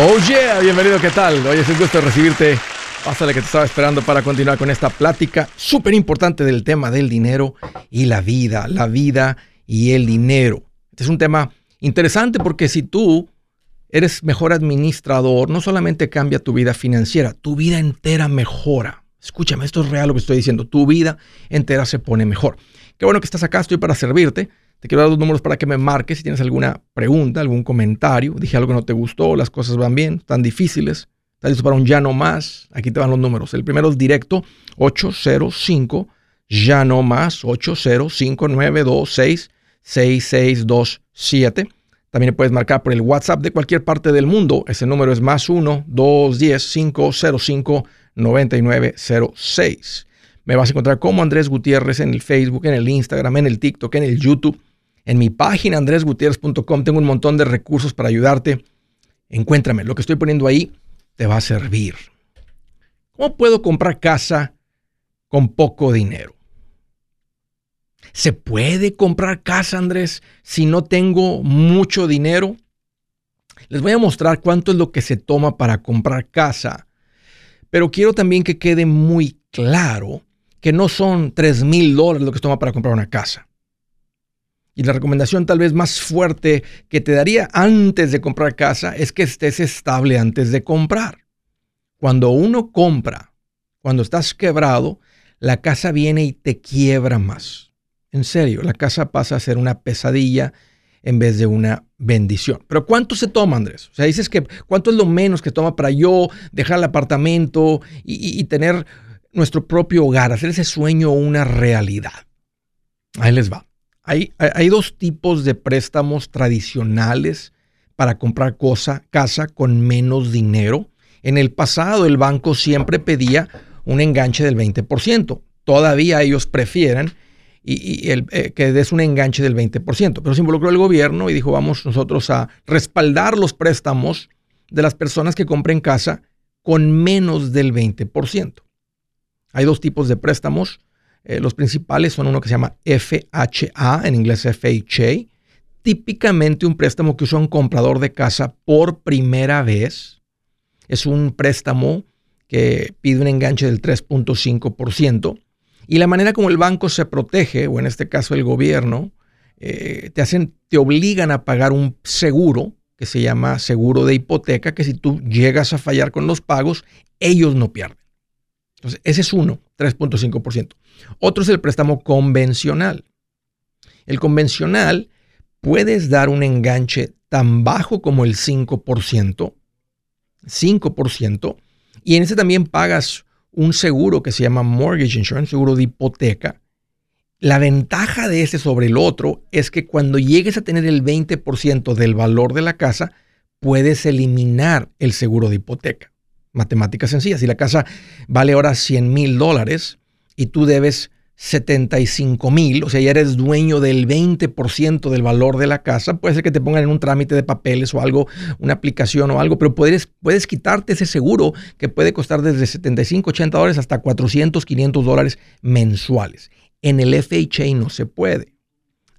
Oh yeah, bienvenido, ¿qué tal? Hoy es un gusto recibirte. Pásale que te estaba esperando para continuar con esta plática súper importante del tema del dinero y la vida, la vida y el dinero. Este es un tema interesante porque si tú eres mejor administrador, no solamente cambia tu vida financiera, tu vida entera mejora. Escúchame, esto es real lo que estoy diciendo, tu vida entera se pone mejor. Qué bueno que estás acá, estoy para servirte. Te quiero dar los números para que me marques si tienes alguna pregunta, algún comentario. Dije algo que no te gustó, las cosas van bien, están difíciles. ¿Estás listo para un ya no más? Aquí te van los números. El primero es directo 805 ya no más 805-926-6627. También puedes marcar por el WhatsApp de cualquier parte del mundo. Ese número es más 1-210-505-9906. Me vas a encontrar como Andrés Gutiérrez en el Facebook, en el Instagram, en el TikTok, en el YouTube. En mi página andresgutierrez.com tengo un montón de recursos para ayudarte. Encuéntrame, lo que estoy poniendo ahí te va a servir. ¿Cómo puedo comprar casa con poco dinero? ¿Se puede comprar casa, Andrés, si no tengo mucho dinero? Les voy a mostrar cuánto es lo que se toma para comprar casa, pero quiero también que quede muy claro que no son 3 mil dólares lo que se toma para comprar una casa. Y la recomendación tal vez más fuerte que te daría antes de comprar casa es que estés estable antes de comprar. Cuando uno compra, cuando estás quebrado, la casa viene y te quiebra más. En serio, la casa pasa a ser una pesadilla en vez de una bendición. Pero ¿cuánto se toma, Andrés? O sea, dices que ¿cuánto es lo menos que toma para yo dejar el apartamento y, y tener nuestro propio hogar, hacer ese sueño una realidad? Ahí les va. Hay, dos tipos de préstamos tradicionales para comprar cosa, casa con menos dinero. En el pasado el banco siempre pedía un enganche del 20%. Todavía ellos prefieren y, el, eh, que des un enganche del 20%. Pero se involucró el gobierno y dijo, vamos nosotros a respaldar los préstamos de las personas que compren casa con menos del 20%. Hay dos tipos de préstamos eh, los principales son uno que se llama FHA, en inglés FHA. Típicamente un préstamo que usa un comprador de casa por primera vez. Es un préstamo que pide un enganche del 3.5%. Y la manera como el banco se protege, o en este caso el gobierno, eh, te hacen, te obligan a pagar un seguro que se llama seguro de hipoteca, que si tú llegas a fallar con los pagos, ellos no pierden. Entonces, ese es uno, 3.5%. Otro es el préstamo convencional. El convencional puedes dar un enganche tan bajo como el 5%, 5%, y en ese también pagas un seguro que se llama mortgage insurance, seguro de hipoteca. La ventaja de ese sobre el otro es que cuando llegues a tener el 20% del valor de la casa, puedes eliminar el seguro de hipoteca. Matemáticas sencillas. Si la casa vale ahora 100 mil dólares y tú debes 75 mil, o sea, ya eres dueño del 20% del valor de la casa, puede ser que te pongan en un trámite de papeles o algo, una aplicación o algo, pero puedes, puedes quitarte ese seguro que puede costar desde 75, 80 dólares hasta 400, 500 dólares mensuales. En el FHA no se puede.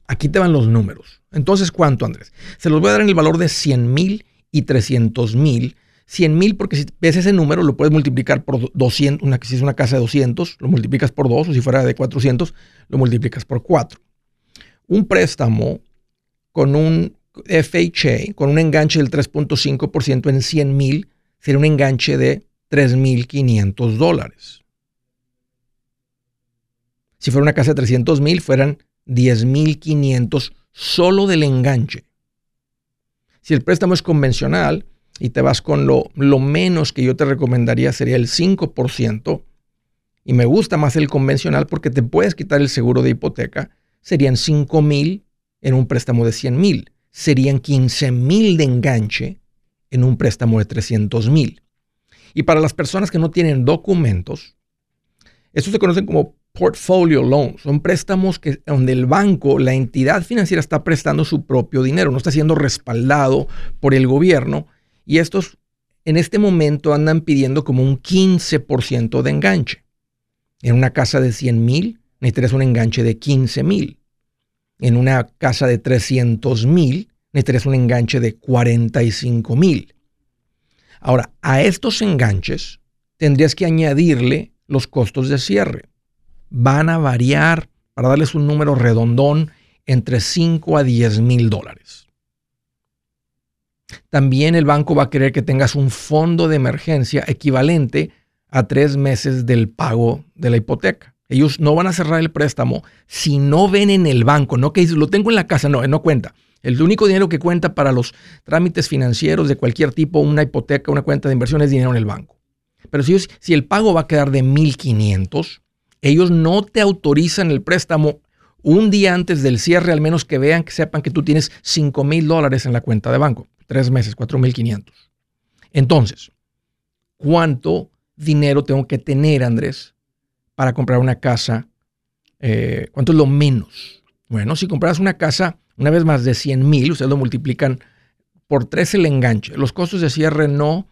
Aquí te van los números. Entonces, ¿cuánto, Andrés? Se los voy a dar en el valor de 100 mil y 300 mil 100 mil, porque si ves ese número, lo puedes multiplicar por 200, una, si es una casa de 200, lo multiplicas por 2, o si fuera de 400, lo multiplicas por 4. Un préstamo con un FHA, con un enganche del 3.5% en 100 mil, sería un enganche de 3.500 dólares. Si fuera una casa de 300 mil, fueran 10.500 solo del enganche. Si el préstamo es convencional, y te vas con lo, lo menos que yo te recomendaría sería el 5%, y me gusta más el convencional porque te puedes quitar el seguro de hipoteca, serían 5 mil en un préstamo de 100 mil, serían 15 mil de enganche en un préstamo de 300 mil. Y para las personas que no tienen documentos, estos se conocen como portfolio loans. Son préstamos que, donde el banco, la entidad financiera está prestando su propio dinero, no está siendo respaldado por el gobierno y estos en este momento andan pidiendo como un 15% de enganche. En una casa de 100 mil necesitas un enganche de 15 mil. En una casa de 300 mil necesitas un enganche de 45 mil. Ahora, a estos enganches tendrías que añadirle los costos de cierre. Van a variar, para darles un número redondón, entre 5 a 10 mil dólares. También el banco va a querer que tengas un fondo de emergencia equivalente a tres meses del pago de la hipoteca. Ellos no van a cerrar el préstamo si no ven en el banco, no que lo tengo en la casa, no, no cuenta. El único dinero que cuenta para los trámites financieros de cualquier tipo, una hipoteca, una cuenta de inversión, es dinero en el banco. Pero si, si el pago va a quedar de 1.500, ellos no te autorizan el préstamo un día antes del cierre, al menos que vean, que sepan que tú tienes 5 mil dólares en la cuenta de banco. Tres meses, 4.500. Entonces, ¿cuánto dinero tengo que tener, Andrés, para comprar una casa? Eh, ¿Cuánto es lo menos? Bueno, si compras una casa, una vez más de 100 mil, ustedes lo multiplican por tres el enganche. Los costos de cierre no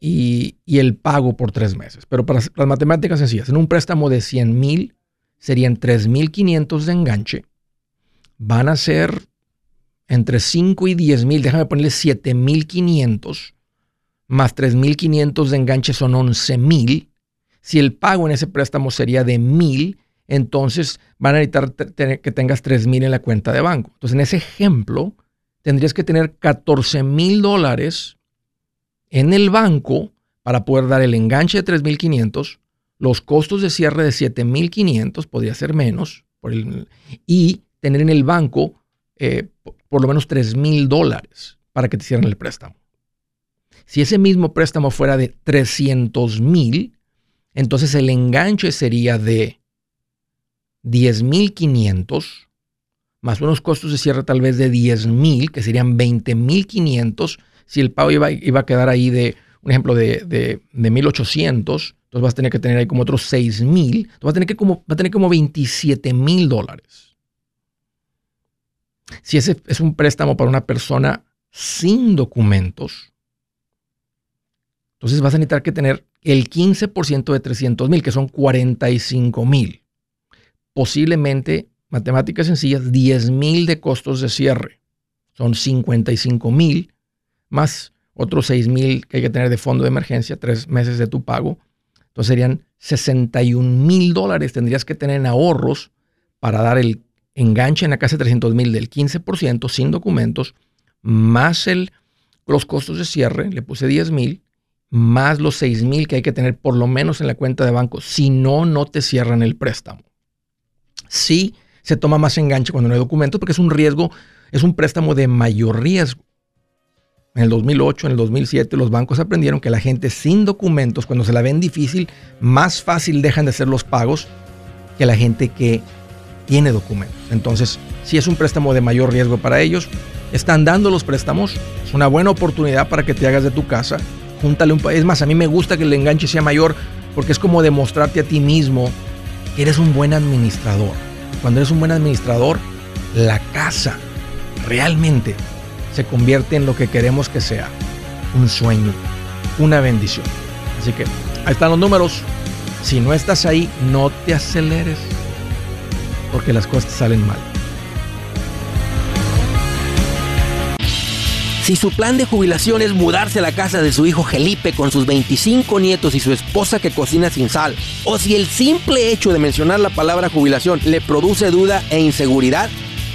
y, el pago por tres meses. Pero para las matemáticas sencillas, en un préstamo de 100 mil serían 3.500 de enganche. Van a ser entre 5 y 10 mil, déjame ponerle 7.500 más 3.500 de enganche son 11.000. Si el pago en ese préstamo sería de 1.000, entonces van a necesitar que tengas 3.000 en la cuenta de banco. Entonces, en ese ejemplo, tendrías que tener 14.000 dólares en el banco para poder dar el enganche de 3.500, los costos de cierre de 7.500, podría ser menos, y tener en el banco eh, por lo menos 3.000 dólares para que te cierren el préstamo. Si ese mismo préstamo fuera de 300 mil, entonces el enganche sería de 10.500 más unos costos de cierre tal vez de 10 mil, que serían 20.500. Si el pago iba, iba, a quedar ahí de, un ejemplo, de, de, de 1.800, entonces vas a tener que tener ahí como otros 6 mil. Vas a tener que como, va a tener como 27 mil dólares. Si ese es un préstamo para una persona sin documentos, entonces vas a necesitar que tener el 15% de 300 mil, que son 45 mil. Posiblemente, matemáticas sencillas, 10 mil de costos de cierre. Son 55 mil, más otros 6 mil que hay que tener de fondo de emergencia, tres meses de tu pago. Entonces serían 61 mil dólares tendrías que tener en ahorros para dar el enganche en la casa de 300 mil del 15% sin documentos, más el, los costos de cierre, le puse 10 mil, más los 6 mil que hay que tener por lo menos en la cuenta de banco, si no, no te cierran el préstamo. Sí se toma más enganche cuando no hay documentos porque es un riesgo, es un préstamo de mayor riesgo. En el 2008, en el 2007, los bancos aprendieron que la gente sin documentos, cuando se la ven difícil, más fácil dejan de hacer los pagos que la gente que tiene documentos. Entonces, si es un préstamo de mayor riesgo para ellos, están dando los préstamos, es una buena oportunidad para que te hagas de tu casa júntale un Es más, a mí me gusta que el enganche sea mayor porque es como demostrarte a ti mismo que eres un buen administrador. Cuando eres un buen administrador, la casa realmente se convierte en lo que queremos que sea. Un sueño, una bendición. Así que ahí están los números. Si no estás ahí, no te aceleres porque las cosas salen mal. Si su plan de jubilación es mudarse a la casa de su hijo Felipe con sus 25 nietos y su esposa que cocina sin sal, o si el simple hecho de mencionar la palabra jubilación le produce duda e inseguridad,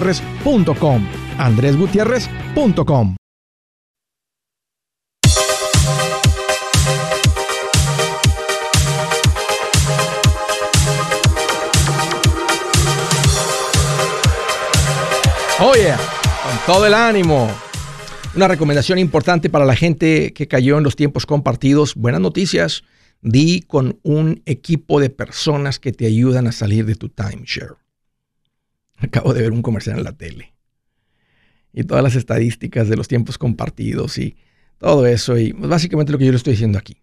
andresgutierrez.com. andresgutierrez.com. Oye, con todo el ánimo. Una recomendación importante para la gente que cayó en los tiempos compartidos. Buenas noticias Di con un equipo de personas que te ayudan a salir de tu timeshare. Acabo de ver un comercial en la tele. Y todas las estadísticas de los tiempos compartidos y todo eso. Y básicamente lo que yo le estoy diciendo aquí.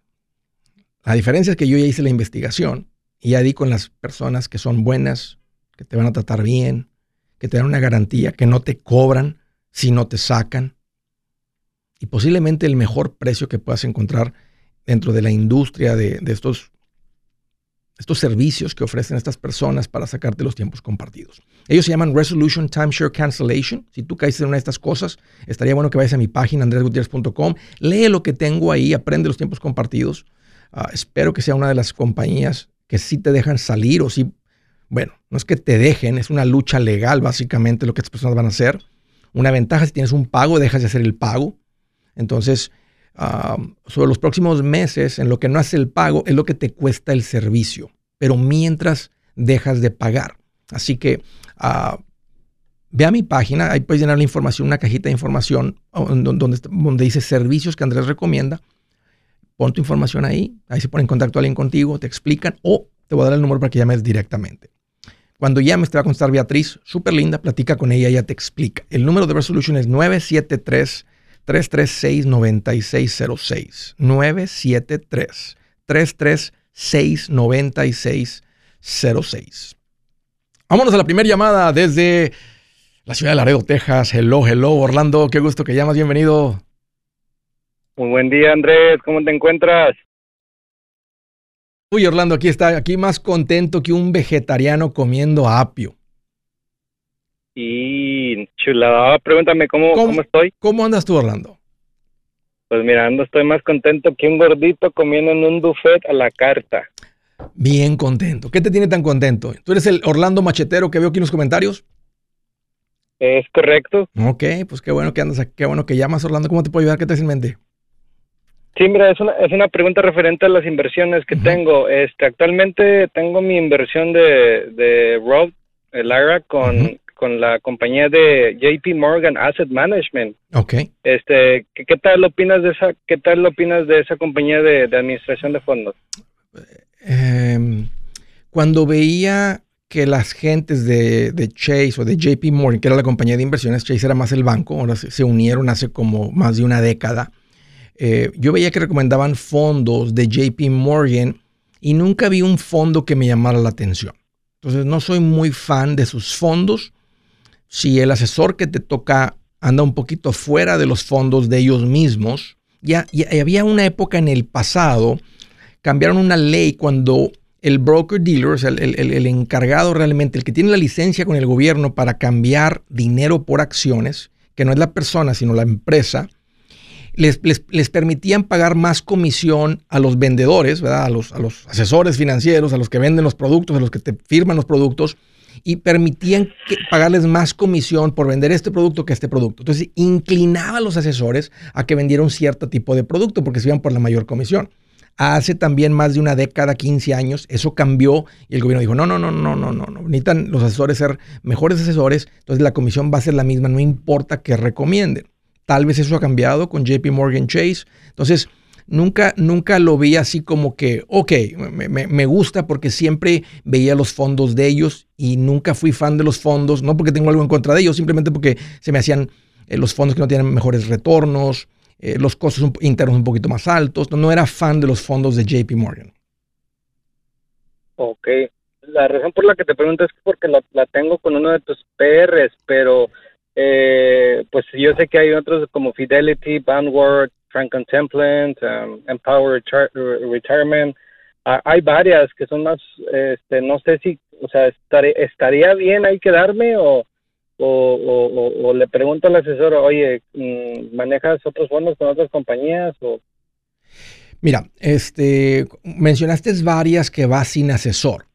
La diferencia es que yo ya hice la investigación y ya di con las personas que son buenas, que te van a tratar bien, que te dan una garantía, que no te cobran si no te sacan. Y posiblemente el mejor precio que puedas encontrar dentro de la industria de, estos, estos servicios que ofrecen estas personas para sacarte los tiempos compartidos. Ellos se llaman Resolution Timeshare Cancellation. Si tú caes en una de estas cosas, estaría bueno que vayas a mi página andresgutierrez.com, lee lo que tengo ahí, aprende los tiempos compartidos. Ah, espero que sea una de las compañías que sí te dejan salir o sí, bueno, no es que te dejen, es una lucha legal básicamente lo que estas personas van a hacer. Una ventaja si tienes un pago, dejas de hacer el pago. Entonces, sobre los próximos meses, en lo que no hace el pago, es lo que te cuesta el servicio, pero mientras dejas de pagar. Así que uh, ve a mi página, ahí puedes llenar la información, una cajita de información donde, donde dice servicios que Andrés recomienda. Pon tu información ahí, ahí se pone en contacto alguien contigo, te explican o te voy a dar el número para que llames directamente. Cuando llames te va a contestar Beatriz, súper linda, platica con ella, ella te explica. El número de Resolution es 973 336-9606. 973-336-9606. Vámonos a la primera llamada desde la ciudad de Laredo, Texas. Hello, hello, Orlando. Qué gusto que llamas. Bienvenido. Muy buen día, Andrés. ¿Cómo te encuentras? Uy, Orlando, aquí está, aquí más contento que un vegetariano comiendo apio. Y chulada, pregúntame cómo, cómo, estoy. ¿Cómo andas tú, Orlando? Pues mirando, estoy más contento que un gordito comiendo en un buffet a la carta. Bien contento. ¿Qué te tiene tan contento? ¿Tú eres el Orlando Machetero que veo aquí en los comentarios? Es correcto. Ok, pues qué bueno que andas aquí, qué bueno que llamas, Orlando. ¿Cómo te puedo ayudar? ¿Qué te hace en mente? Sí, mira, es una, es una pregunta referente a las inversiones que tengo. Este, actualmente tengo mi inversión de, de Roth, el IRA, con, con la compañía de JP Morgan Asset Management. Ok. Este, ¿qué, tal opinas de esa, qué tal opinas de esa compañía de, administración de fondos? Em, cuando veía que las gentes de, Chase o de JP Morgan, que era la compañía de inversiones, Chase era más el banco, ahora se, unieron hace como más de una década. Eh, yo veía que recomendaban fondos de JP Morgan y nunca vi un fondo que me llamara la atención. Entonces no soy muy fan de sus fondos si el asesor que te toca anda un poquito fuera de los fondos de ellos mismos, ya, había una época en el pasado, cambiaron una ley cuando el broker dealer, o el, encargado realmente, el que tiene la licencia con el gobierno para cambiar dinero por acciones, que no es la persona, sino la empresa, les, les, permitían pagar más comisión a los vendedores, ¿verdad? A, los, a los asesores financieros, a los que venden los productos, a los que te firman los productos, y permitían pagarles más comisión por vender este producto que este producto. Entonces, inclinaba a los asesores a que vendieran cierto tipo de producto porque se iban por la mayor comisión. Hace también más de una década, 15 años, eso cambió y el gobierno dijo, no, no, no, no, no, no, no, necesitan los asesores ser mejores asesores, entonces la comisión va a ser la misma, no importa que recomienden. Tal vez eso ha cambiado con JP Morgan Chase. Entonces, nunca, nunca lo vi así como que, ok, me, gusta porque siempre veía los fondos de ellos y nunca fui fan de los fondos, no porque tengo algo en contra de ellos, simplemente porque se me hacían eh, los fondos que no tienen mejores retornos, eh, los costos internos un poquito más altos. No, era fan de los fondos de JP Morgan. Ok. La razón por la que te pregunto es porque la, tengo con uno de tus PRs, pero eh, pues yo sé que hay otros como Fidelity, Vanguard, Franklin Templant, um, Empower Retirement. hay varias que son más, este, no sé si, o sea, estaría bien ahí quedarme o, o, le pregunto al asesor, oye, mm, ¿manejas otros fondos con otras compañías? O... Mira, este, mencionaste varias que va sin asesor.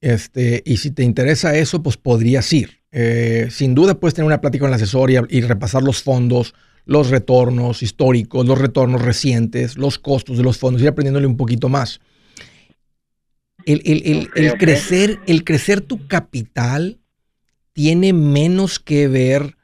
Este, y si te interesa eso, pues podrías ir. Eh, sin duda puedes tener una plática con el asesor y, repasar los fondos, los retornos históricos, los retornos recientes, los costos de los fondos, ir aprendiéndole un poquito más. El, crecer, el crecer tu capital tiene menos que ver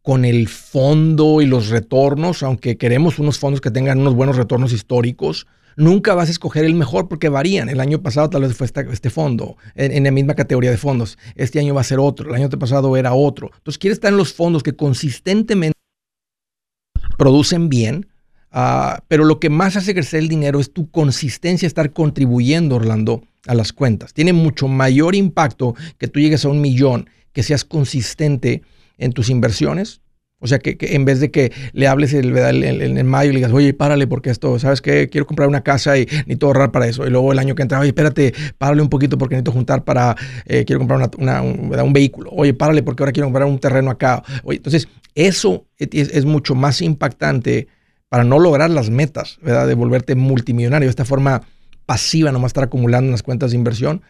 con el fondo y los retornos, aunque queremos unos fondos que tengan unos buenos retornos históricos, nunca vas a escoger el mejor porque varían. El año pasado tal vez fue este, fondo, en, la misma categoría de fondos. Este año va a ser otro, el año pasado era otro. Entonces, quieres estar en los fondos que consistentemente producen bien, ah, pero lo que más hace crecer el dinero es tu consistencia, estar contribuyendo, Orlando, a las cuentas. Tiene mucho mayor impacto que tú llegues a un millón que seas consistente en tus inversiones. O sea, que, en vez de que le hables el, en mayo y le digas, oye, párale, porque esto, ¿sabes qué? Quiero comprar una casa y necesito ahorrar para eso. Y luego el año que entra, oye, espérate, párale un poquito porque necesito juntar para, eh, quiero comprar un, vehículo. Oye, párale porque ahora quiero comprar un terreno acá. Oye, entonces, eso es, mucho más impactante para no lograr las metas, ¿verdad? De volverte multimillonario de esta forma pasiva, nomás estar acumulando en las cuentas de inversión,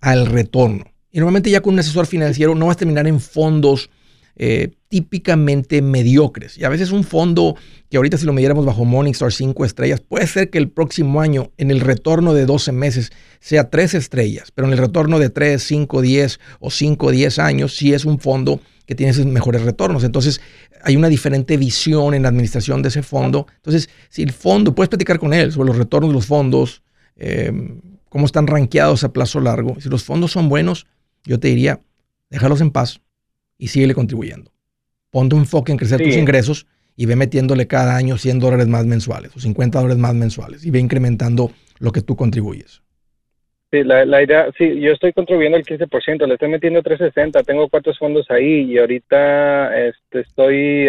al retorno. Y normalmente ya con un asesor financiero no vas a terminar en fondos eh, típicamente mediocres. Y a veces un fondo que ahorita si lo midiéramos bajo Morningstar 5 estrellas, puede ser que el próximo año en el retorno de 12 meses sea 3 estrellas, pero en el retorno de 3, 5, 10 o 5, 10 años sí es un fondo que tiene esos mejores retornos. Entonces hay una diferente visión en la administración de ese fondo. Entonces, si el fondo, puedes platicar con él sobre los retornos de los fondos, eh, cómo están rankeados a plazo largo. Si los fondos son buenos, yo te diría, déjalos en paz y síguele contribuyendo. Ponte un enfoque en crecer tus ingresos y ve metiéndole cada año 100 dólares más mensuales o 50 dólares más mensuales y ve incrementando lo que tú contribuyes. Sí, la, idea, sí, yo estoy contribuyendo el 15%, le estoy metiendo 360, tengo cuatro fondos ahí y ahorita este, estoy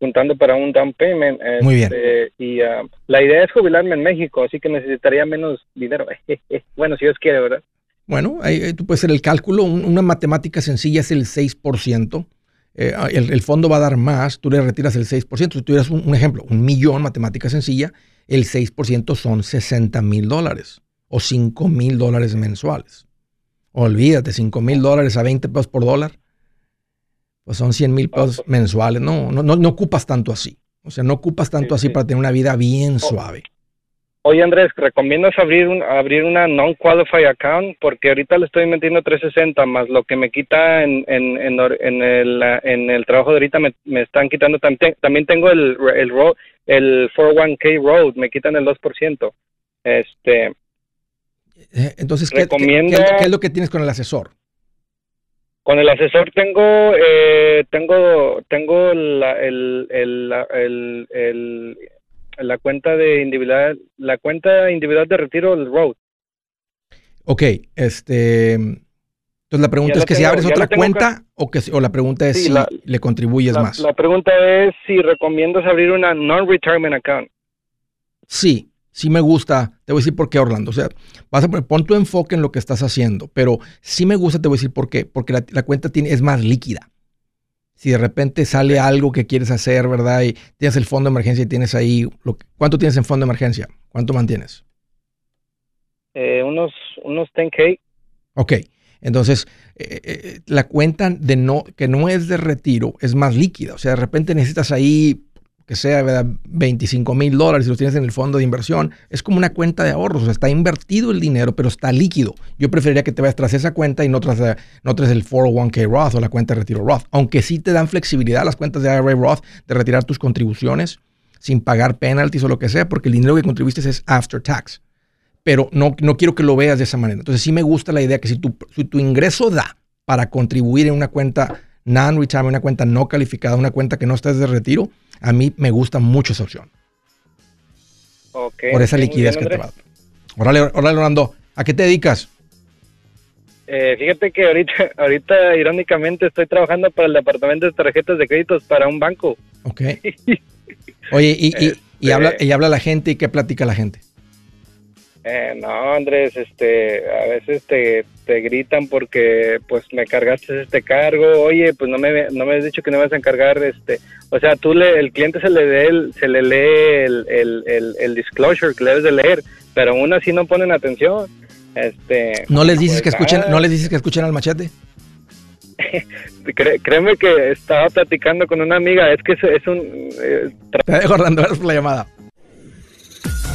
juntando para un down payment. Muy bien. Este, y la idea es jubilarme en México, así que necesitaría menos dinero. bueno, si Dios quiere, ¿verdad? Bueno, ahí, tú puedes hacer el cálculo. Una matemática sencilla es el 6%. Eh, el, fondo va a dar más, tú le retiras el 6%. Si tuvieras un, ejemplo, un millón, matemática sencilla, el 6% son 60 mil dólares o 5 mil dólares mensuales. Olvídate, 5 mil dólares a 20 pesos por dólar, pues son 100 mil pesos mensuales. No, no, no, no, ocupas tanto así. O sea, no ocupas tanto así para tener una vida bien oh. suave. Oye Andrés, ¿recomiendas abrir un, abrir una non-qualified account? Porque ahorita le estoy metiendo 360 más lo que me quita en, en, en, el, en el trabajo de ahorita me, me están quitando también, también tengo el, el, el 401k road, me quitan el 2%. Este, Entonces, ¿qué, recomiendo, ¿qué, es lo que tienes con el asesor? Con el asesor tengo eh, tengo tengo la, el, el, el, el la cuenta de individual, la cuenta individual de retiro del road. Ok, este, entonces la pregunta es que si abres otra cuenta o que o la pregunta es si le contribuyes más. La pregunta es si recomiendas abrir una non-retirement account. Sí, sí me gusta. Te voy a decir por qué, Orlando. O sea, vas a poner, pon tu enfoque en lo que estás haciendo, pero sí me gusta, te voy a decir por qué. Porque la, la cuenta tiene, es más líquida si de repente sale algo que quieres hacer, ¿verdad? Y tienes el fondo de emergencia y tienes ahí, lo, ¿cuánto tienes en fondo de emergencia? ¿Cuánto mantienes? Eh, unos, unos 10K. Ok, entonces eh, eh, la cuenta de no, que no es de retiro es más líquida, o sea, de repente necesitas ahí que sea ¿verdad? 25 mil dólares si los tienes en el fondo de inversión, es como una cuenta de ahorros, o sea, está invertido el dinero, pero está líquido. Yo preferiría que te vayas tras esa cuenta y no tras, no tras el 401k Roth o la cuenta de retiro Roth, aunque sí te dan flexibilidad las cuentas de IRA Roth de retirar tus contribuciones sin pagar penalties o lo que sea, porque el dinero que contribuiste es after tax. Pero no, no quiero que lo veas de esa manera. Entonces sí me gusta la idea que si tu, si tu ingreso da para contribuir en una cuenta non-retirement, una cuenta no calificada, una cuenta que no está de retiro, a mí me gusta mucho esa opción. por esa liquidez que te va. Órale, órale, Orlando, ¿a qué te dedicas? Eh, fíjate que ahorita, ahorita, irónicamente, estoy trabajando para el departamento de tarjetas de créditos para un banco. Ok. Oye, y, y, y, habla, y habla la gente y qué platica la gente. Eh, no, Andrés, este, a veces te, te, gritan porque, pues, me cargaste este cargo. Oye, pues no me, no me has dicho que no vas a encargar, este, o sea, tú le, el cliente se le lee se le lee el, el, el, disclosure que le debes de leer, pero aún así no ponen atención. Este, ¿No les dices pues, que escuchen, no les dices que escuchen al machete? créeme que estaba platicando con una amiga, es que es, un... Eh, Te dejo, Orlando, la llamada.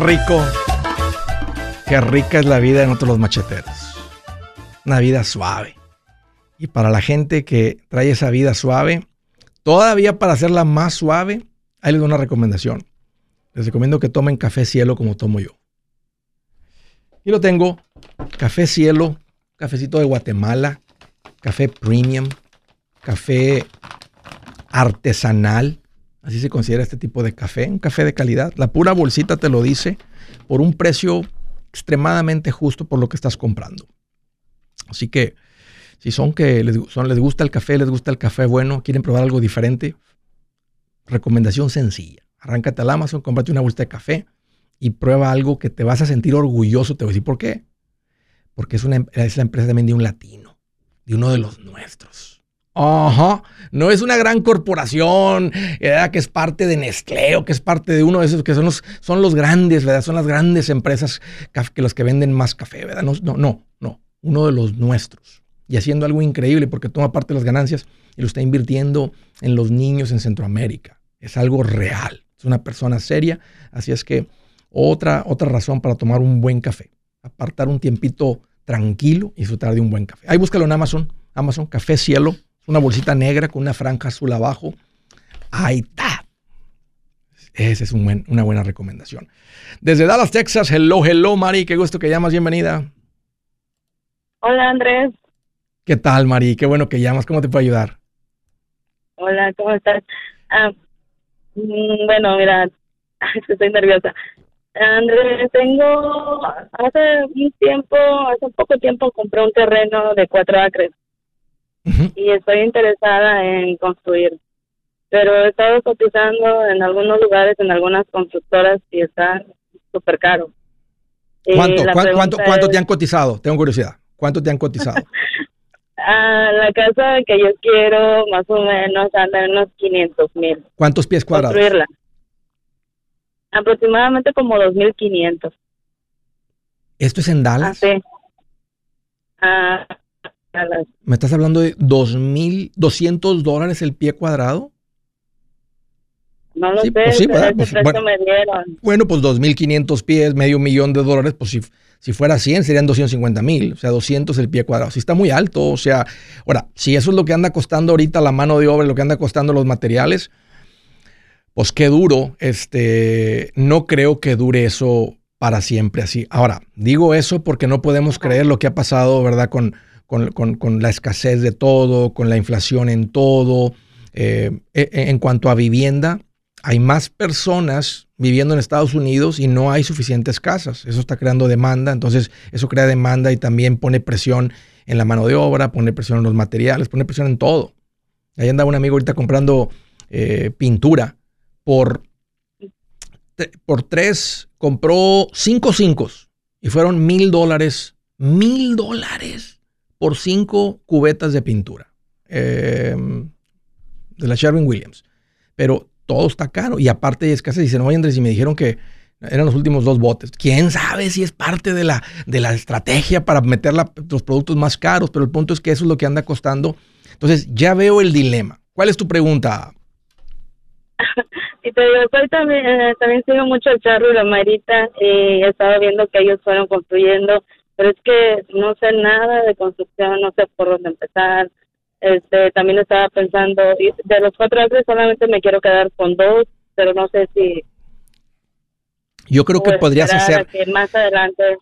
Rico. Qué rica es la vida de nosotros los macheteros. Una vida suave. Y para la gente que trae esa vida suave, todavía para hacerla más suave, ahí les doy una recomendación. Les recomiendo que tomen café cielo como tomo yo. Y lo tengo, café cielo, cafecito de Guatemala, café premium, café artesanal, Así se considera este tipo de café, un café de calidad. La pura bolsita te lo dice por un precio extremadamente justo por lo que estás comprando. Así que si son que les, son, les gusta el café, les gusta el café bueno, quieren probar algo diferente, recomendación sencilla. Arráncate al Amazon, cómprate una bolsa de café y prueba algo que te vas a sentir orgulloso. Te voy a decir por qué. Porque es, una, es la empresa también de un latino, de uno de los nuestros. Ajá. No es una gran corporación que es parte de Nestlé o que es parte de uno de esos que son los, son los grandes, ¿verdad? Son las grandes empresas que los que venden más café, ¿verdad? No, no, no, no. Uno de los nuestros. Y haciendo algo increíble porque toma parte de las ganancias y lo está invirtiendo en los niños en Centroamérica. Es algo real. Es una persona seria. Así es que otra, otra razón para tomar un buen café. Apartar un tiempito tranquilo y disfrutar de un buen café. Ahí búscalo en Amazon. Amazon, Café Cielo una bolsita negra con una franja azul abajo. Ahí está. Esa es una buena recomendación. Desde Dallas, Texas, hello, hello, Mari, qué gusto que llamas, bienvenida. Hola, Andrés. ¿Qué tal, Mari? Qué bueno que llamas, ¿cómo te puedo ayudar? Hola, ¿cómo estás? Ah, mm, bueno, mira, es que estoy nerviosa. Andrés, tengo, hace un tiempo, hace poco tiempo compré un terreno de cuatro acres y estoy interesada en construir. Pero he estado cotizando en algunos lugares, en algunas constructoras y está súper caro. ¿Cuánto, ¿cuánto, cuánto, te han cotizado? Tengo curiosidad. ¿Cuánto te han cotizado? a la casa que yo quiero, más o menos, anda en unos 500 mil. ¿Cuántos pies cuadrados? Construirla. Aproximadamente como 2.500. ¿Esto es en Dallas? Ah, sí. Ah, ¿Me estás hablando de 2.200 dólares el pie cuadrado? No lo sé, pues sí, bueno, me dieron. Bueno, pues 2.500 pies, medio millón de dólares, pues si, si fuera 100 serían 250 mil, o sea, 200 el pie cuadrado. Si está muy alto, o sea, ahora, si eso es lo que anda costando ahorita la mano de obra, lo que anda costando los materiales, pues qué duro, este, no creo que dure eso para siempre así. Ahora, digo eso porque no podemos creer lo que ha pasado, ¿verdad? Con, con, la escasez de todo, con la inflación en todo. eh, e, e, en cuanto a vivienda, hay más personas viviendo en Estados Unidos y no hay suficientes casas. Eso está creando demanda, entonces eso crea demanda y también pone presión en la mano de obra, pone presión en los materiales, pone presión en todo. Ahí anda un amigo ahorita comprando eh, pintura por, por tres, compró cinco cinco y fueron mil dólares, mil dólares por cinco cubetas de pintura em, de la Sherwin Williams. Pero todo está caro y aparte de escasez. Dice, no, Andrés, y me dijeron que eran los últimos dos botes. ¿Quién sabe si es parte de la, de la estrategia para meter los productos más caros? Pero el punto es que eso es lo que anda costando. Entonces, ya veo el dilema. ¿Cuál es tu pregunta? Y te digo, soy también, eh, también sigo mucho el charro y la marita y he estado viendo que ellos fueron construyendo, pero es que no sé nada de construcción, no sé por dónde empezar. Este, también estaba pensando, de los cuatro acres solamente me quiero quedar con dos, pero no sé si... Yo creo que podrías hacer... más adelante...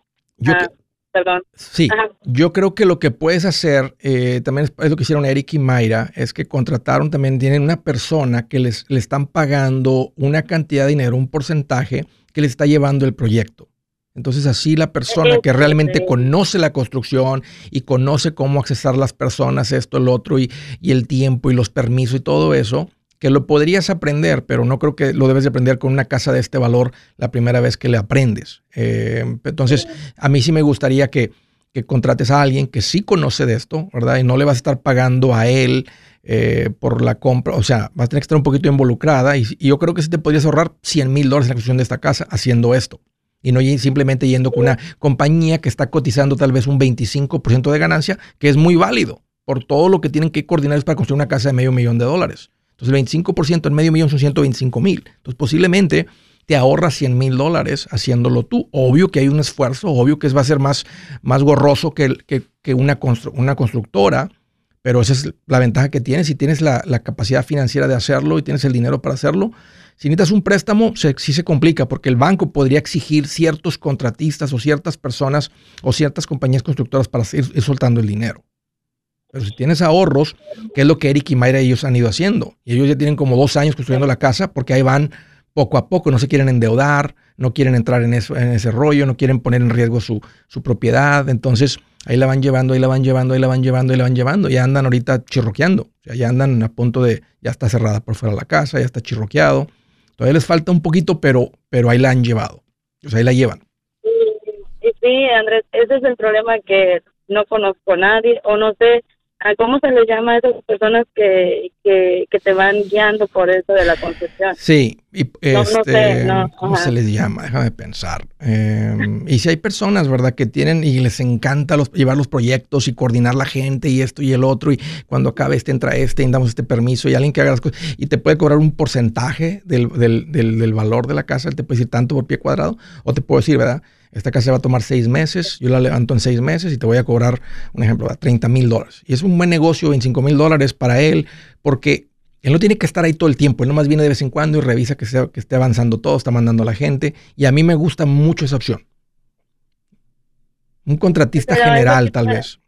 Ah, perdón. Sí, yo creo que lo que puedes hacer, eh, también es, lo que hicieron Eric y Mayra, es que contrataron también, tienen una persona que les le están pagando una cantidad de dinero, un porcentaje que les está llevando el proyecto. Entonces así la persona que realmente conoce la construcción y conoce cómo accesar las personas, esto, el otro, y, y el tiempo y los permisos y todo eso, que lo podrías aprender, pero no creo que lo debes de aprender con una casa de este valor la primera vez que le aprendes. Eh, entonces, a mí sí me gustaría que, contrates a alguien que sí conoce de esto, ¿verdad? Y no le vas a estar pagando a él eh, por la compra, o sea, vas a tener que estar un poquito involucrada y, yo creo que sí te podrías ahorrar 100 mil dólares en la construcción de esta casa haciendo esto. Y no simplemente yendo con una compañía que está cotizando tal vez un 25% de ganancia, que es muy válido por todo lo que tienen que coordinar para construir una casa de medio millón de dólares. Entonces el 25% en medio millón son 125 mil. Entonces posiblemente te ahorras 100 mil dólares haciéndolo tú. Obvio que hay un esfuerzo, obvio que va a ser más, más gorroso que, que, una, una constructora, pero esa es la ventaja que tienes. Si tienes la, capacidad financiera de hacerlo y tienes el dinero para hacerlo, si necesitas un préstamo, sí se complica porque el banco podría exigir ciertos contratistas o ciertas personas o ciertas compañías constructoras para ir soltando el dinero. Pero si tienes ahorros, que es lo que Eric y Mayra ellos han ido haciendo. Y ellos ya tienen como dos años construyendo la casa porque ahí van poco a poco, no se quieren endeudar, no quieren entrar en, eso, en ese rollo, no quieren poner en riesgo su, su propiedad. Entonces ahí la van llevando, ahí la van llevando, ahí la van llevando, ahí la van llevando. Ya andan ahorita chirroqueando. O sea, ya andan a punto de, ya está cerrada por fuera la casa, ya está chirroqueado. Todavía les falta un poquito, pero, pero ahí la han llevado. O sea, ahí la llevan. Sí, Andrés, ese es el problema que no conozco a nadie o no sé ¿Cómo se les llama a esas personas que, que, te van guiando por eso de la construcción? Sí, y este, ¿cómo se les llama? Déjame pensar. Em, y si hay personas, ¿verdad?, que tienen y les encanta los, llevar los proyectos y coordinar la gente y esto y el otro, y cuando acabe este entra este y damos este permiso, y alguien que haga las cosas, y te puede cobrar un porcentaje del, del, del, del valor de la casa, él te puede decir tanto por pie cuadrado, o te puedo decir, ¿verdad? Esta casa va a tomar seis meses, yo la levanto en seis meses y te voy a cobrar, un ejemplo, a 30 mil dólares. Y es un buen negocio, 25 mil dólares para él, porque él no tiene que estar ahí todo el tiempo, él nomás viene de vez en cuando y revisa que, sea, que esté avanzando todo, está mandando a la gente, y a mí me gusta mucho esa opción. Un contratista general, tal vez.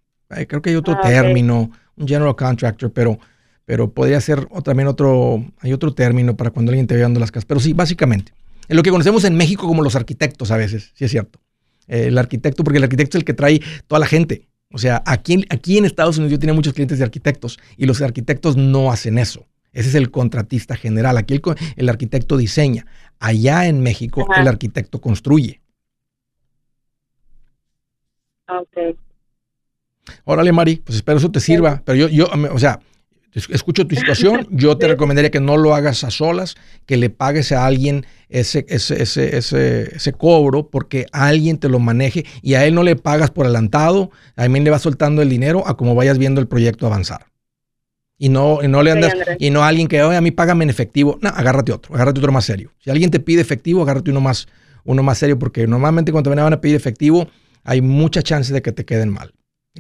creo que hay otro ah, término, un general contractor, pero, pero podría ser también otro, hay otro término para cuando alguien te ve dando las casas. Pero sí, básicamente, en lo que conocemos en México como los arquitectos a veces, sí es cierto. el arquitecto, porque el arquitecto es el que trae toda la gente. O sea, aquí, aquí en Estados Unidos yo tenía muchos clientes de arquitectos y los arquitectos no hacen eso. Ese es el contratista general. Aquí el, arquitecto diseña. Allá en México el arquitecto construye. Ok. Órale, Mari, pues espero eso te sirva. Pero yo, yo, o sea, escucho tu situación, yo te recomendaría que no lo hagas a solas, que le pagues a alguien ese, ese, ese, ese, ese cobro porque alguien te lo maneje y a él no le pagas por adelantado, a mí le vas soltando el dinero a como vayas viendo el proyecto avanzar. Y no, no le andas, y no a alguien que, oye, a mí págame en efectivo. No, agárrate otro, agárrate otro más serio. Si alguien te pide efectivo, agárrate uno más, uno más serio, porque normalmente cuando te van a pedir efectivo, hay mucha chance de que te queden mal,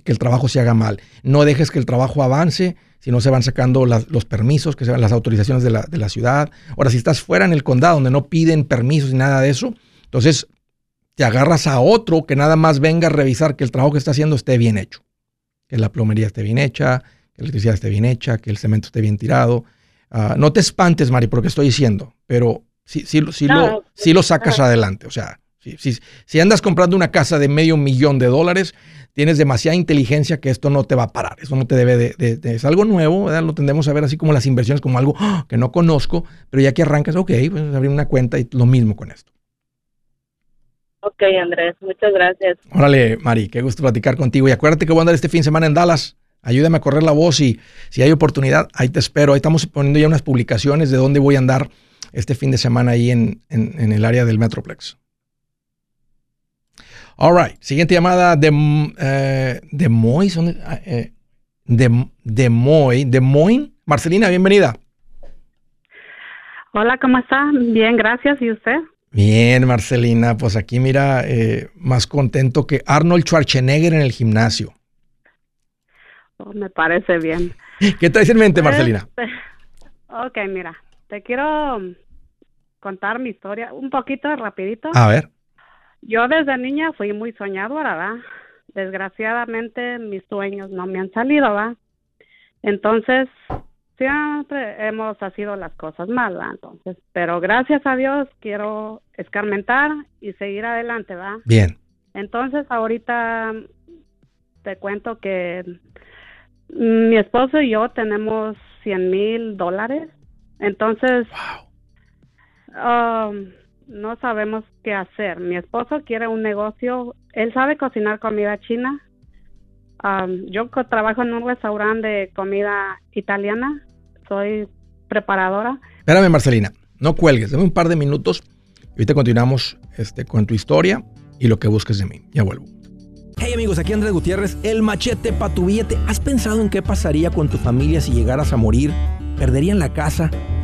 que el trabajo se haga mal. No dejes que el trabajo avance si no se van sacando los permisos, que sean las autorizaciones de la, de la, ciudad. Ahora, si estás fuera en el condado donde no piden permisos ni nada de eso, entonces te agarras a otro que nada más venga a revisar que el trabajo que está haciendo esté bien hecho, que la plomería esté bien hecha, que la electricidad esté bien hecha, que el cemento esté bien tirado. Ah, no te espantes, Mari, por lo que estoy diciendo, pero sí, sí, sí, lo, sí lo sacas adelante. O sea, si, si andas comprando una casa de medio millón de dólares, tienes demasiada inteligencia que esto no te va a parar. Eso no te debe de... es algo nuevo, ¿verdad? Lo tendemos a ver así como las inversiones, como algo ¡ah! que no conozco, pero ya que arrancas, ok, pues abrir una cuenta y lo mismo con esto. Ok, Andrés, muchas gracias. Órale, Mari, qué gusto platicar contigo. Y acuérdate que voy a andar este fin de semana en Dallas. Ayúdame a correr la voz y si hay oportunidad, ahí te espero. Ahí estamos poniendo ya unas publicaciones de dónde voy a andar este fin de semana ahí en, en el área del Metroplex. All right. Siguiente llamada de, eh, de Moy. Ah, eh, de, de Moy. De Moy. Marcelina, bienvenida. Hola, ¿cómo está? Bien, gracias. ¿Y usted? Bien, Marcelina. Pues aquí mira, eh, más contento que Arnold Schwarzenegger en el gimnasio. Oh, me parece bien. ¿Qué traes en mente, Marcelina? Este, ok, mira, te quiero contar mi historia un poquito rapidito. A ver. Yo desde niña fui muy soñadora, ¿verdad? Desgraciadamente mis sueños no me han salido, ¿va? Entonces, siempre hemos sido las cosas mal, ¿va? Entonces, pero gracias a Dios quiero escarmentar y seguir adelante, ¿va? Bien. Entonces, ahorita te cuento que mi esposo y yo tenemos 100 mil dólares. Entonces, wow. um, no sabemos qué hacer. Mi esposo quiere un negocio, él sabe cocinar comida china. yo trabajo en un restaurante de comida italiana, soy preparadora. Espérame, Marcelina, no cuelgues, dame un par de minutos y ahorita continuamos este, con tu historia y lo que busques de mí. Ya vuelvo. Hey amigos, aquí Andrés Gutiérrez, el machete para tu billete. ¿Has pensado en qué pasaría con tu familia si llegaras a morir? ¿Perderían la casa?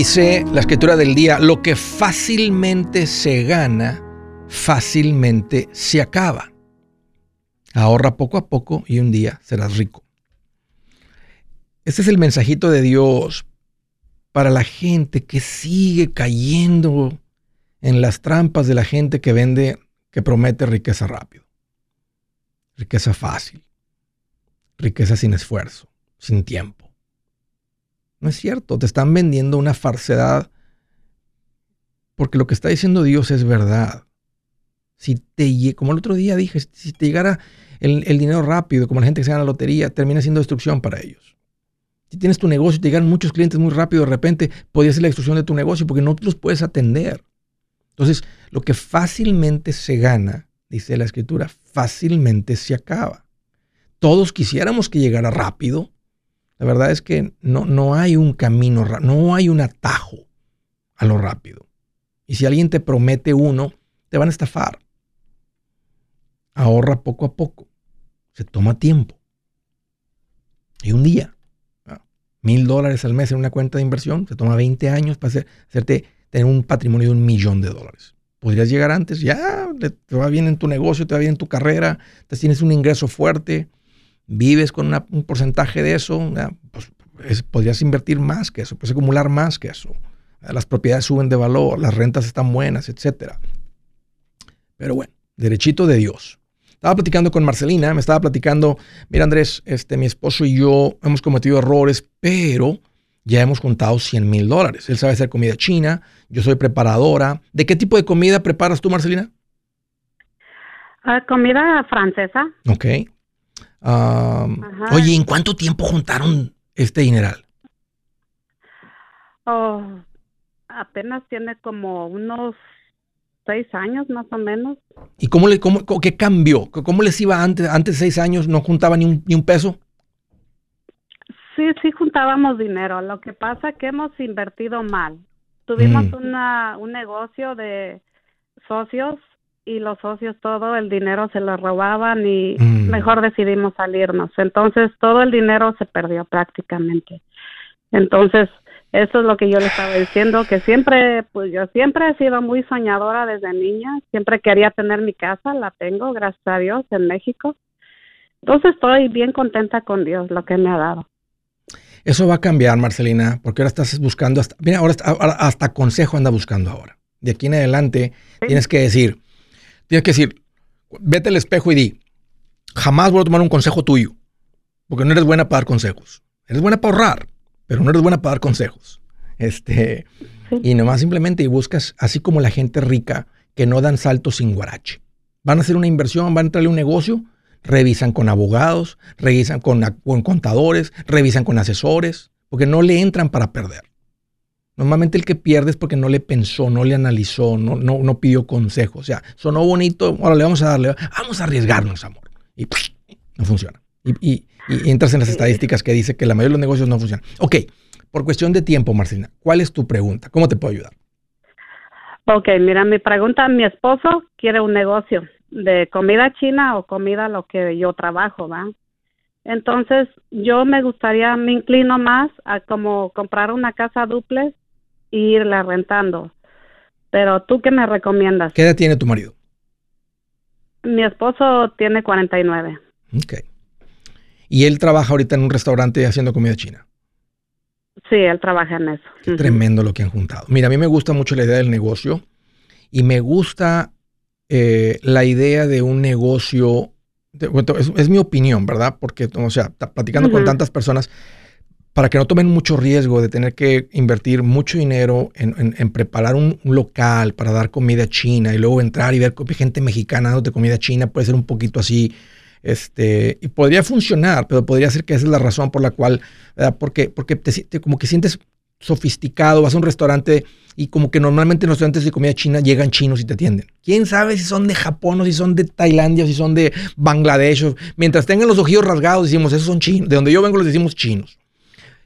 Dice la escritura del día, lo que fácilmente se gana, fácilmente se acaba. Ahorra poco a poco y un día serás rico. Este es el mensajito de Dios para la gente que sigue cayendo en las trampas de la gente que vende, que promete riqueza rápido, riqueza fácil, riqueza sin esfuerzo, sin tiempo. No es cierto, te están vendiendo una falsedad porque lo que está diciendo Dios es verdad. Si te, como el otro día dije, si te llegara el, dinero rápido, como la gente que se gana la lotería, termina siendo destrucción para ellos. Si tienes tu negocio y te llegan muchos clientes muy rápido, de repente podría ser la destrucción de tu negocio porque no los puedes atender. Entonces, lo que fácilmente se gana, dice la escritura, fácilmente se acaba. Todos quisiéramos que llegara rápido. La verdad es que no, no hay un camino, no hay un atajo a lo rápido. Y si alguien te promete uno, te van a estafar ahorra poco a poco. Se toma tiempo. Y un día, mil dólares al mes en una cuenta de inversión, se toma 20 años para hacerte tener un patrimonio de un millón de dólares. Podrías llegar antes, ya te va bien en tu negocio, te va bien en tu carrera, te tienes un ingreso fuerte, vives con un porcentaje de eso, pues podrías invertir más que eso, puedes acumular más que eso. Las propiedades suben de valor, las rentas están buenas, etc. Pero bueno, derechito de Dios. Estaba platicando con Marcelina, me estaba platicando, mira Andrés, este, mi esposo y yo hemos cometido errores, pero ya hemos contado 100 mil dólares. Él sabe hacer comida china, yo soy preparadora. ¿De qué tipo de comida preparas tú, Marcelina? Ah, comida francesa. Ok. Oye, ¿en cuánto tiempo juntaron este dineral? Oh, apenas tiene como unos seis años más o menos. ¿Y cómo le, cómo, qué cambió? ¿Cómo les iba antes? Antes de seis años no juntaba ni un, ni un peso. Sí, sí juntábamos dinero. Lo que pasa es que hemos invertido mal. Tuvimos mm. una, un negocio de socios y los socios todo el dinero se lo robaban y mm. mejor decidimos salirnos. Entonces todo el dinero se perdió prácticamente. Entonces eso es lo que yo le estaba diciendo, que siempre, pues yo siempre he sido muy soñadora desde niña, siempre quería tener mi casa, la tengo, gracias a Dios, en México. Entonces estoy bien contenta con Dios, lo que me ha dado. Eso va a cambiar, Marcelina, porque ahora estás buscando, hasta, mira, ahora, hasta consejo anda buscando ahora. De aquí en adelante tienes que decir, tienes que decir, vete al espejo y di, jamás voy a tomar un consejo tuyo, porque no eres buena para dar consejos. Eres buena para ahorrar, pero no eres buena para dar consejos. Este, Y nomás simplemente buscas, así como la gente rica que no dan saltos sin guarache. Van a hacer una inversión, van a entrarle un negocio, revisan con abogados, revisan con, con contadores, revisan con asesores, porque no le entran para perder. Normalmente el que pierde es porque no le pensó, no le analizó, no, no, no pidió consejo. O sea, sonó bonito, ahora le vamos a darle, vamos a arriesgarnos, amor. Y no funciona. Y, y, entras en las estadísticas que dice que la mayoría de los negocios no funcionan. Ok, por cuestión de tiempo, Marcelina, ¿cuál es tu pregunta? ¿Cómo te puedo ayudar? Ok, mira, mi pregunta, mi esposo quiere un negocio de comida china o comida lo que yo trabajo, ¿va? Entonces, yo me gustaría, me inclino más a como comprar una casa duple e irla rentando. Pero, ¿tú qué me recomiendas? ¿Qué edad tiene tu marido? Mi esposo tiene 49. Ok. Y él trabaja ahorita en un restaurante haciendo comida china. Sí, él trabaja en eso. Qué tremendo lo que han juntado. Mira, a mí me gusta mucho la idea del negocio y me gusta eh, la idea de un negocio. es, mi opinión, ¿verdad? Porque, o sea, platicando con tantas personas, para que no tomen mucho riesgo de tener que invertir mucho dinero en, preparar un, local para dar comida china y luego entrar y ver gente mexicana dándote comida china, puede ser un poquito así este, y podría funcionar, pero podría ser que esa es la razón por la cual, porque, porque te, como que sientes sofisticado, vas a un restaurante y como que normalmente en los restaurantes de comida china llegan chinos y te atienden. ¿Quién sabe si son de Japón o si son de Tailandia o si son de Bangladesh? mientras tengan los ojillos rasgados decimos, esos son chinos. De donde yo vengo les decimos chinos.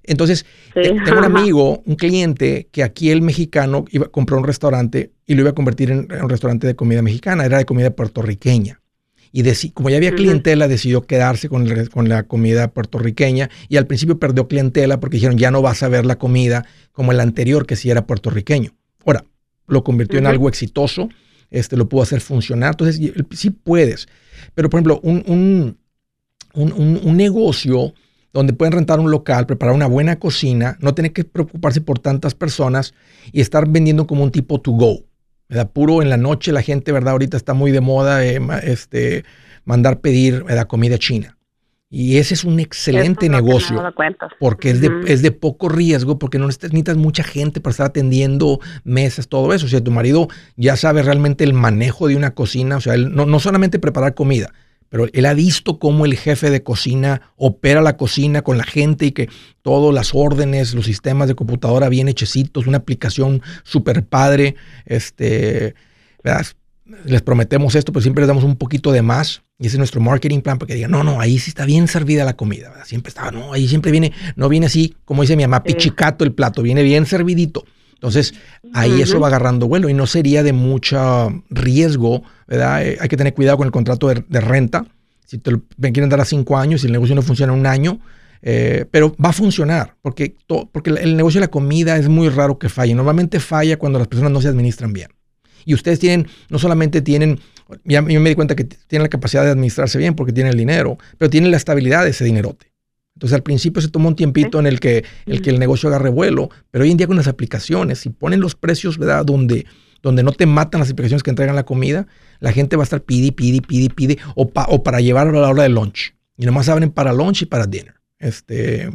Entonces, tengo un amigo, un cliente, que aquí el mexicano iba, compró un restaurante y lo iba a convertir en un restaurante de comida mexicana, era de comida puertorriqueña. Y como ya había clientela, decidió quedarse con, con, la comida puertorriqueña y al principio perdió clientela porque dijeron, ya no vas a ver la comida como el anterior, que sí era puertorriqueño. Ahora, lo convirtió en algo exitoso, este, lo pudo hacer funcionar, entonces sí puedes. Pero, por ejemplo, un, un, un, un negocio donde pueden rentar un local, preparar una buena cocina, no tener que preocuparse por tantas personas y estar vendiendo como un tipo to go. ¿verdad? Puro en la noche la gente, ¿verdad? Ahorita está muy de moda eh, este, mandar pedir la comida china. Y ese es un excelente negocio porque es, de, es de poco riesgo, porque no necesitas mucha gente para estar atendiendo mesas, todo eso. O sea, tu marido ya sabe realmente el manejo de una cocina, o sea, él no, no solamente preparar comida, pero él ha visto cómo el jefe de cocina opera la cocina con la gente y que todas las órdenes, los sistemas de computadora bien hechecitos, una aplicación súper padre. Este, Les prometemos esto, pero siempre les damos un poquito de más. Y ese es nuestro marketing plan para que digan, no, no, ahí sí está bien servida la comida. Siempre estaba, no, ahí siempre viene, no viene así, como dice mi mamá, pichicato el plato, viene bien servidito. Entonces, ahí eso va agarrando vuelo y no sería de mucho riesgo, ¿verdad? Eh, hay que tener cuidado con el contrato de, renta. Si te lo quieren dar a cinco años y el negocio no funciona en un año, eh, pero va a funcionar porque, porque el negocio de la comida es muy raro que falle. Normalmente falla cuando las personas no se administran bien. Y ustedes tienen, no solamente tienen, ya yo me di cuenta que tienen la capacidad de administrarse bien porque tienen el dinero, pero tienen la estabilidad de ese dinerote. Entonces al principio se tomó un tiempito en el que, el que el negocio agarre vuelo, pero hoy en día con las aplicaciones, si ponen los precios, ¿verdad? Donde, donde no te matan las aplicaciones que entregan la comida, la gente va a estar pidi, pidi, pidi, pidi, o, o para llevar a la hora de lunch. Y nomás abren para lunch y para dinner. Este,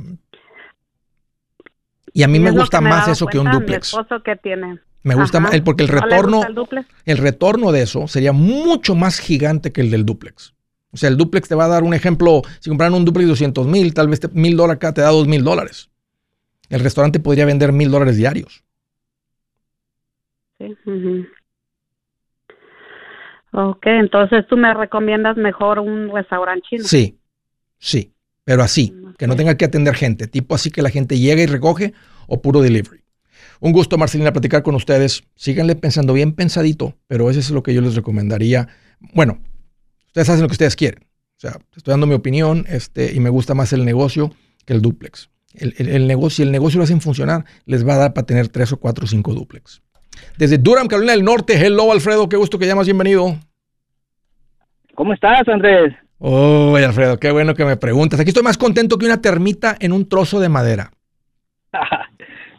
y a mí me gusta más eso que un duplex. que tiene. Me gusta más, porque el retorno, el, el retorno de eso sería mucho más gigante que el del duplex. O sea, el duplex te va a dar un ejemplo, si compraran un duplex de 200 mil, tal vez mil dólares acá te da dos mil dólares. El restaurante podría vender mil dólares diarios. Sí. Ok, entonces tú me recomiendas mejor un restaurante chino. Sí, sí, pero así, que no tenga que atender gente, tipo así que la gente llega y recoge o puro delivery. Un gusto, Marcelina, platicar con ustedes. Síganle pensando bien pensadito, pero eso es lo que yo les recomendaría. Bueno, ustedes hacen lo que ustedes quieren. O sea, estoy dando mi opinión este, y me gusta más el negocio que el duplex. El, negocio, si el negocio lo hacen funcionar, les va a dar para tener tres o cuatro o cinco duplex. Desde Durham, Carolina del Norte. Hello, Alfredo. Qué gusto que llamas. Bienvenido. ¿Cómo estás, Andrés? Oh, Alfredo, qué bueno que me preguntas. Aquí estoy más contento que una termita en un trozo de madera.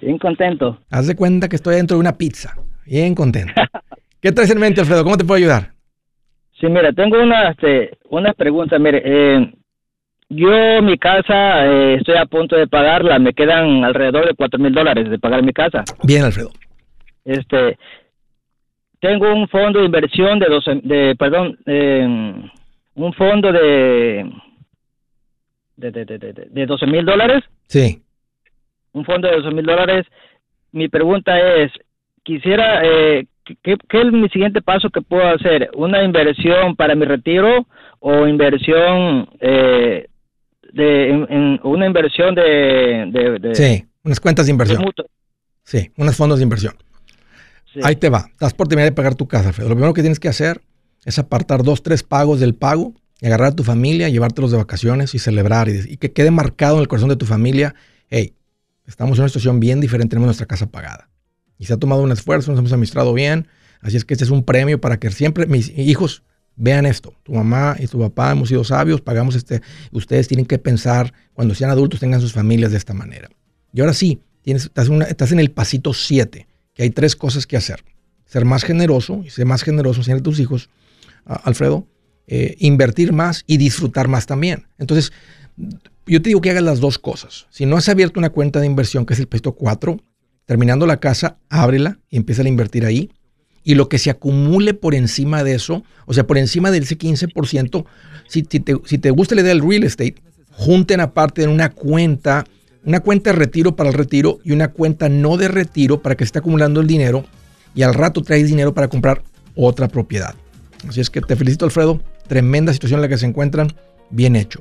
Bien contento. Haz de cuenta que estoy dentro de una pizza. Bien contento. ¿Qué traes en mente, Alfredo? ¿Cómo te puedo ayudar? Sí, mira, tengo una, este, una pregunta. Mire, eh, yo mi casa eh, estoy a punto de pagarla. Me quedan alrededor de cuatro mil dólares de pagar mi casa. Bien, Alfredo. Este, tengo un fondo de inversión de 12, de, perdón, eh, un fondo de de, de, de, de 12 mil dólares. Sí un fondo de 12 mil dólares. Mi pregunta es, quisiera, eh, ¿qué, es mi siguiente paso que puedo hacer? ¿Una inversión para mi retiro o inversión eh, de en, una inversión de, Sí, unas cuentas de inversión. sí, unos fondos de inversión. Ahí te va. Estás por terminar de pagar tu casa, Lo primero que tienes que hacer es apartar dos, tres pagos del pago y agarrar a tu familia, llevártelos de vacaciones y celebrar y, y que quede marcado en el corazón de tu familia, hey, Estamos en una situación bien diferente, tenemos nuestra casa pagada. Y se ha tomado un esfuerzo, nos hemos administrado bien. Así es que este es un premio para que siempre mis hijos vean esto. Tu mamá y tu papá hemos sido sabios, pagamos este. Ustedes tienen que pensar, cuando sean adultos, tengan sus familias de esta manera. Y ahora sí, tienes, estás, en el pasito 7, que hay tres cosas que hacer. Ser más generoso, y ser más generoso, a tus hijos, Alfredo, eh, invertir más y disfrutar más también. Entonces, yo te digo que hagas las dos cosas. Si no has abierto una cuenta de inversión, que es el puesto 4, terminando la casa, ábrela y empieza a invertir ahí. Y lo que se acumule por encima de eso, o sea, por encima del ese 15%, si, te, si te gusta la idea del real estate, junten aparte en una cuenta, una cuenta de retiro para el retiro y una cuenta no de retiro para que se esté acumulando el dinero y al rato traes dinero para comprar otra propiedad. Así es que te felicito, Alfredo. Tremenda situación en la que se encuentran. Bien hecho.